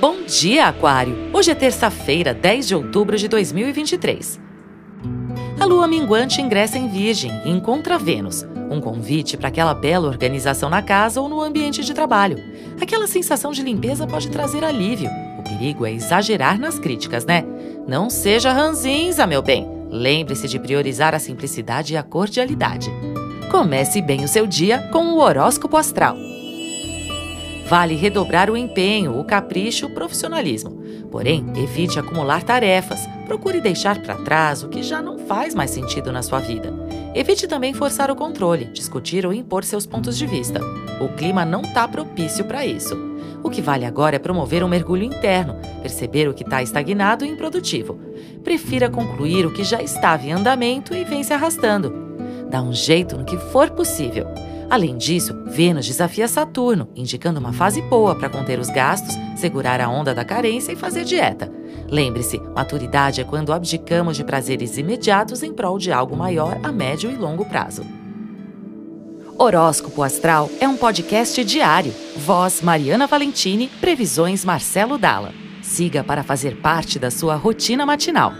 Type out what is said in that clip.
Bom dia, Aquário! Hoje é terça-feira, 10 de outubro de 2023. A lua minguante ingressa em Virgem e encontra Vênus, um convite para aquela bela organização na casa ou no ambiente de trabalho. Aquela sensação de limpeza pode trazer alívio. O perigo é exagerar nas críticas, né? Não seja ranzinza, meu bem. Lembre-se de priorizar a simplicidade e a cordialidade. Comece bem o seu dia com o horóscopo astral. Vale redobrar o empenho, o capricho, o profissionalismo. Porém, evite acumular tarefas. Procure deixar para trás o que já não faz mais sentido na sua vida. Evite também forçar o controle, discutir ou impor seus pontos de vista. O clima não está propício para isso. O que vale agora é promover um mergulho interno, perceber o que está estagnado e improdutivo. Prefira concluir o que já estava em andamento e vem se arrastando. Dá um jeito no que for possível. Além disso, Vênus desafia Saturno, indicando uma fase boa para conter os gastos, segurar a onda da carência e fazer dieta. Lembre-se, maturidade é quando abdicamos de prazeres imediatos em prol de algo maior a médio e longo prazo. Horóscopo Astral é um podcast diário. Voz Mariana Valentini, previsões Marcelo Dalla. Siga para fazer parte da sua rotina matinal.